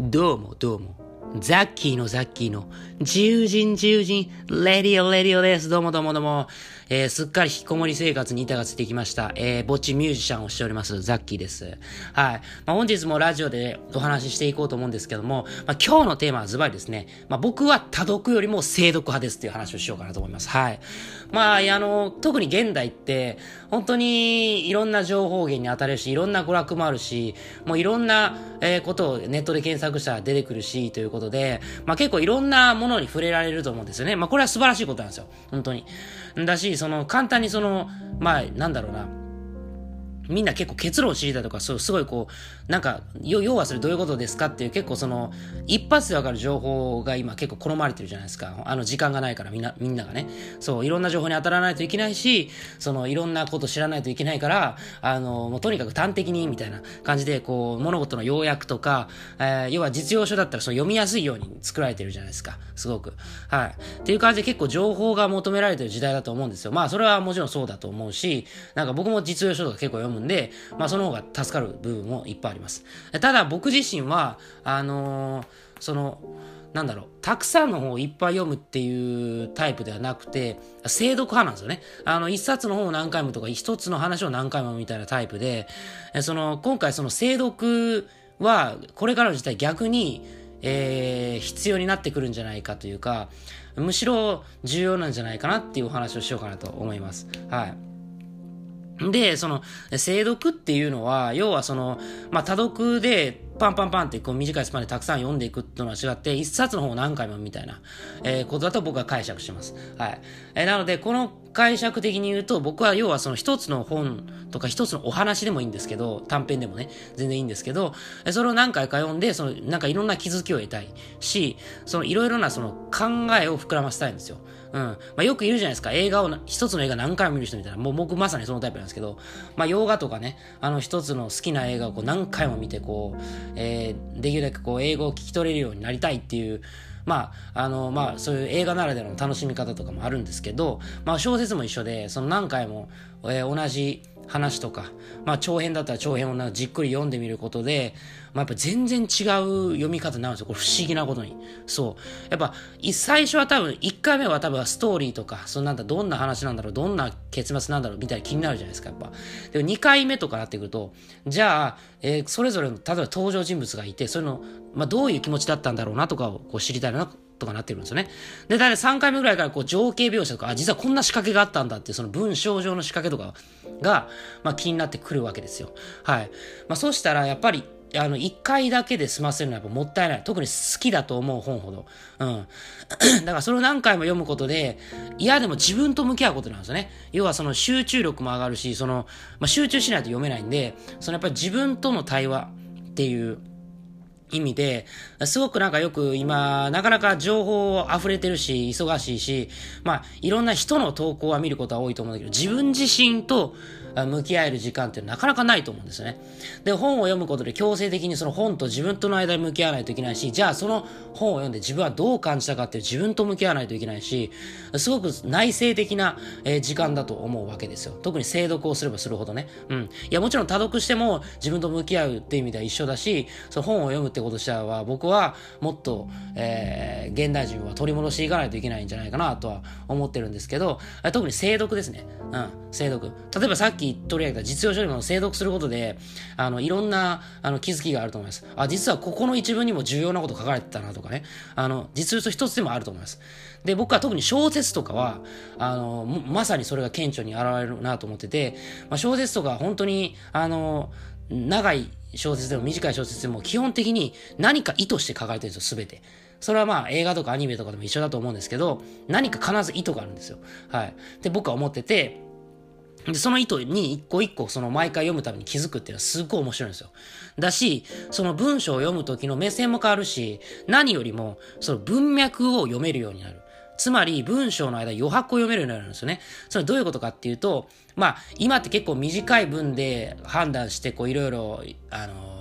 どうもどうも。ザッキーのザッキーの自由人自由人、レディオレディオです。どうもどうもどうも。えー、すっかり引きこもり生活に板がついてきました。えー、墓地ミュージシャンをしております、ザッキーです。はい。まあ、本日もラジオでお話ししていこうと思うんですけども、まあ、今日のテーマはズバリですね。まあ、僕は多読よりも精読派ですっていう話をしようかなと思います。はい。まあ、あの、特に現代って、本当にいろんな情報源に当たるし、いろんな娯楽もあるし、もういろんな、えー、ことをネットで検索したら出てくるし、ということことで、まあ結構いろんなものに触れられると思うんですよね。まあこれは素晴らしいことなんですよ。本当に。だし、その、簡単にその、まあ、なんだろうな、みんな結構結論を知りたいとか、そう、すごいこう、なんか、要はそれどういうことですかっていう結構その、一発でわかる情報が今結構好まれてるじゃないですか。あの、時間がないからみんな、みんながね。そう、いろんな情報に当たらないといけないし、その、いろんなこと知らないといけないから、あの、もうとにかく端的に、みたいな感じで、こう、物事の要約とか、えー、要は実用書だったらその読みやすいように作られてるじゃないですか。すごく。はい。っていう感じで結構情報が求められてる時代だと思うんですよ。まあ、それはもちろんそうだと思うし、なんか僕も実用書とか結構読むむんで、まあその方が助かる部分もいっぱいあります。ただ僕自身は、あのー、その、なんだろう、たくさんの本をいっぱい読むっていうタイプではなくて、精読派なんですよね。あの、一冊の本を何回もとか、一つの話を何回もみたいなタイプで、その、今回その精読は、これからの時代逆に、えー、必要になってくるんじゃないかというか、むしろ重要なんじゃないかなっていうお話をしようかなと思います。はい。で、その、精読っていうのは、要はその、まあ、多読で、パンパンパンってこう短いスパンでたくさん読んでいくっていうのは違って、一冊の本を何回もみたいな、えー、ことだと僕は解釈します。はい。えー、なので、この解釈的に言うと、僕は要はその一つの本とか一つのお話でもいいんですけど、短編でもね、全然いいんですけど、それを何回か読んで、その、なんかいろんな気づきを得たいし、そのいろいろなその考えを膨らませたいんですよ。うん。まあ、よくいるじゃないですか。映画を、一つの映画何回も見る人みたいな。もう僕まさにそのタイプなんですけど、まあ、洋画とかね、あの一つの好きな映画をこう何回も見て、こう、えー、できるだけこう、英語を聞き取れるようになりたいっていう、まあ、あの、まあ、そういう映画ならではの楽しみ方とかもあるんですけど、まあ、小説も一緒で、その何回も、えー、同じ話とか、まあ、長編だったら長編をなじっくり読んでみることで、まあ、やっぱ全然違う読み方になるんですよ。これ不思議なことに。そう。やっぱ、最初は多分、1回目は多分ストーリーとか、そのなんだ、どんな話なんだろう、どんな結末なんだろう、みたいな気になるじゃないですか、やっぱ。でも2回目とかなってくると、じゃあ、えー、それぞれの、例えば登場人物がいて、それの、まあ、どういう気持ちだったんだろうなとかをこう知りたいなとかなってるんですよね。で、だい3回目ぐらいからこう情景描写とか、あ、実はこんな仕掛けがあったんだっていうその文章上の仕掛けとかが、まあ気になってくるわけですよ。はい。まあそうしたらやっぱり、あの、一回だけで済ませるのはやっぱもったいない。特に好きだと思う本ほど。うん。だからそれを何回も読むことで、嫌でも自分と向き合うことなんですよね。要はその集中力も上がるし、その、まあ、集中しないと読めないんで、そのやっぱり自分との対話っていう、意味で、すごくなんかよく今、なかなか情報溢れてるし、忙しいし、まあ、いろんな人の投稿は見ることは多いと思うんだけど、自分自身と向き合える時間ってなかなかないと思うんですよね。で、本を読むことで強制的にその本と自分との間に向き合わないといけないし、じゃあその本を読んで自分はどう感じたかっていう自分と向き合わないといけないし、すごく内省的な、時間だと思うわけですよ。特に精読をすればするほどね。うん。いや、もちろん多読しても自分と向き合うっていう意味では一緒だし、その本を読むってってことしたら僕はもっと、えー、現代人は取り戻していかないといけないんじゃないかなとは思ってるんですけど、特に精読ですね。うん、精読。例えばさっき取り上げた実用書にも精読することで、あの、いろんな、あの、気づきがあると思います。あ、実はここの一文にも重要なこと書かれてたなとかね。あの、実用書一つでもあると思います。で、僕は特に小説とかは、あの、まさにそれが顕著に現れるなと思ってて、まあ、小説とか本当に、あの、長い小説でも短い小説でも基本的に何か意図して書かれてるんですよ、すべて。それはまあ映画とかアニメとかでも一緒だと思うんですけど、何か必ず意図があるんですよ。はい。で、僕は思ってて、で、その意図に一個一個その毎回読むために気づくっていうのはすっごい面白いんですよ。だし、その文章を読む時の目線も変わるし、何よりもその文脈を読めるようになる。つまり文章の間余白を読めるようになるんですよね。それどういうことかっていうと、まあ今って結構短い文で判断してこういろいろ、あの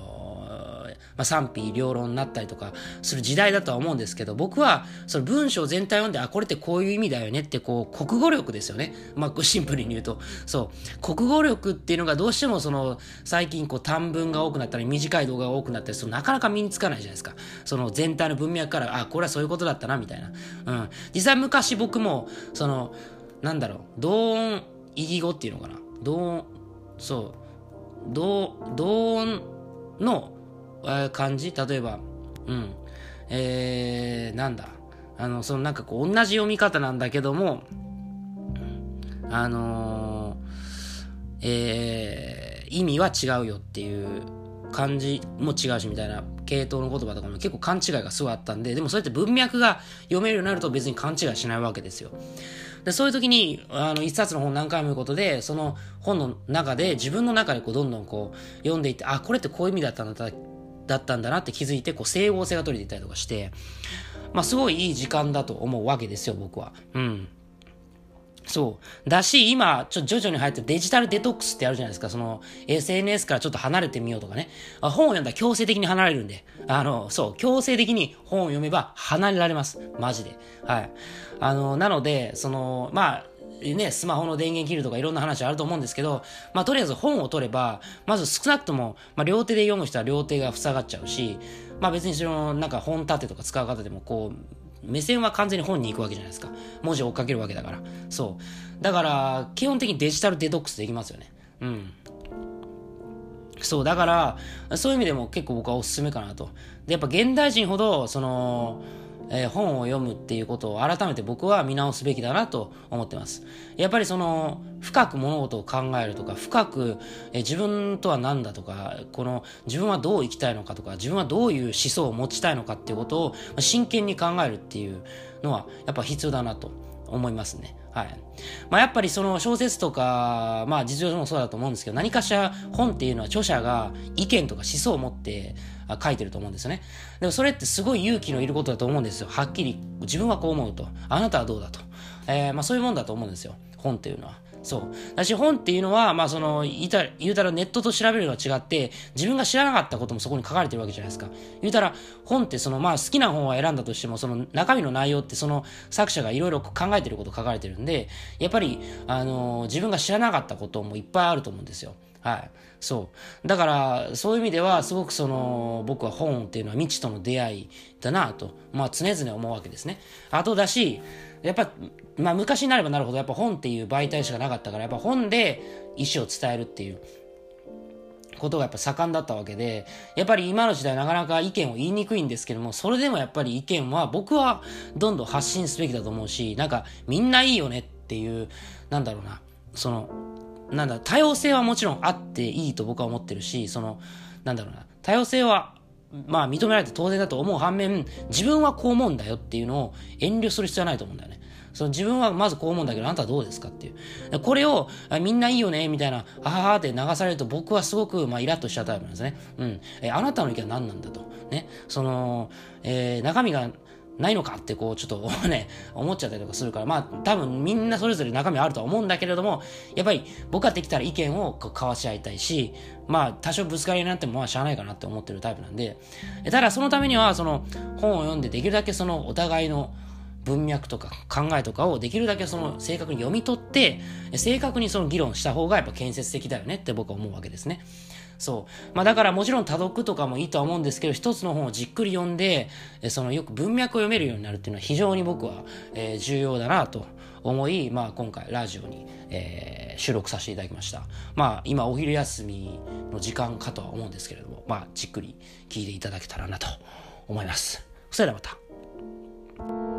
まあ、賛否両論になったりとかする時代だとは思うんですけど、僕はその文章全体を読んで、あ、これってこういう意味だよねって、こう、国語力ですよね。まあ、シンプルに言うと。そう。国語力っていうのがどうしてもその、最近こう短文が多くなったり、短い動画が多くなったりする、なかなか身につかないじゃないですか。その全体の文脈から、あ、これはそういうことだったな、みたいな。うん。実際昔僕も、その、なんだろう、同音、異義語っていうのかな。同音、そう、同、同音の、えー、漢字例えば、うん。えー、なんだ？あの、そのなんかこう、同じ読み方なんだけども、うん、あのー、えー、意味は違うよっていう漢字も違うしみたいな。系統の言葉とかも。結構勘違いがすごいあったんで、でもそうやって文脈が読めるようになると別に勘違いしないわけですよ。でそういう時に、あの、一冊の本何回も読むことで、その本の中で自分の中でこうどんどんこう読んでいって、あ、これってこういう意味だったんだだったんだなって気づいて、こう整合性が取れていたりとかして、まあすごいいい時間だと思うわけですよ、僕は。うん。そう。だし、今、ちょ、徐々に入ってるデジタルデトックスってあるじゃないですか。その、SNS からちょっと離れてみようとかね。あ本を読んだら強制的に離れるんで。あの、そう、強制的に本を読めば離れられます。マジで。はい。あの、なので、その、まあ、ね、スマホの電源切るとかいろんな話あると思うんですけど、まあ、とりあえず本を取れば、まず少なくとも、まあ、両手で読む人は両手が塞がっちゃうし、まあ別にその、なんか本立てとか使う方でもこう、目線は完全に本に行くわけじゃないですか。文字を追っかけるわけだから。そう。だから、基本的にデジタルデトックスできますよね。うん。そう、だから、そういう意味でも結構僕はおすすめかなと。で、やっぱ現代人ほど、その、えー、本を読むっていうことを改めて僕は見直すべきだなと思ってます。やっぱりその、深く物事を考えるとか、深く、えー、自分とは何だとか、この自分はどう生きたいのかとか、自分はどういう思想を持ちたいのかっていうことを真剣に考えるっていうのはやっぱ必要だなと思いますね。はい。まあ、やっぱりその小説とか、まあ実情もそうだと思うんですけど、何かしら本っていうのは著者が意見とか思想を持って書いてると思うんですよね。でもそれってすごい勇気のいることだと思うんですよ。はっきり自分はこう思うと。あなたはどうだと。えー、まあそういうもんだと思うんですよ。本っていうのは。そう。だし本っていうのは、まあその、言うたら、ネットと調べるのは違って、自分が知らなかったこともそこに書かれてるわけじゃないですか。言うたら、本ってその、まあ好きな本を選んだとしても、その中身の内容ってその作者がいろいろ考えてること書かれてるんで、やっぱり、あのー、自分が知らなかったこともいっぱいあると思うんですよ。はい。そう。だから、そういう意味では、すごくその、僕は本っていうのは未知との出会いだなと、まあ常々思うわけですね。あとだし、やっぱ、まあ昔になればなるほど、やっぱ本っていう媒体しかなかったから、やっぱ本で意思を伝えるっていうことがやっぱ盛んだったわけで、やっぱり今の時代なかなか意見を言いにくいんですけども、それでもやっぱり意見は僕はどんどん発信すべきだと思うし、なんかみんないいよねっていう、なんだろうな、その、なんだ、多様性はもちろんあっていいと僕は思ってるし、その、なんだろうな、多様性はまあ認められて当然だと思う反面、自分はこう思うんだよっていうのを遠慮する必要はないと思うんだよね。その自分はまずこう思うんだけど、あなたはどうですかっていう。これを、みんないいよね、みたいな、あははって流されると僕はすごく、まあ、イラッとしたタイプなんですね。うん。え、あなたの意見は何なんだと。ね。その、えー、中身がないのかってこうちょっとね、思っちゃったりとかするから、まあ多分みんなそれぞれ中身あるとは思うんだけれども、やっぱり僕ができたら意見を交わし合いたいし、まあ多少ぶつかりになってもまあしゃあないかなって思ってるタイプなんで、ただそのためにはその本を読んでできるだけそのお互いの文脈とか考えとかをできるだけその正確に読み取って、正確にその議論した方がやっぱ建設的だよねって僕は思うわけですね。そう。まあだからもちろん多読とかもいいとは思うんですけど、一つの本をじっくり読んで、そのよく文脈を読めるようになるっていうのは非常に僕は、えー、重要だなと思い、まあ今回ラジオに、えー、収録させていただきました。まあ今お昼休みの時間かとは思うんですけれども、まあじっくり聞いていただけたらなと思います。それではまた。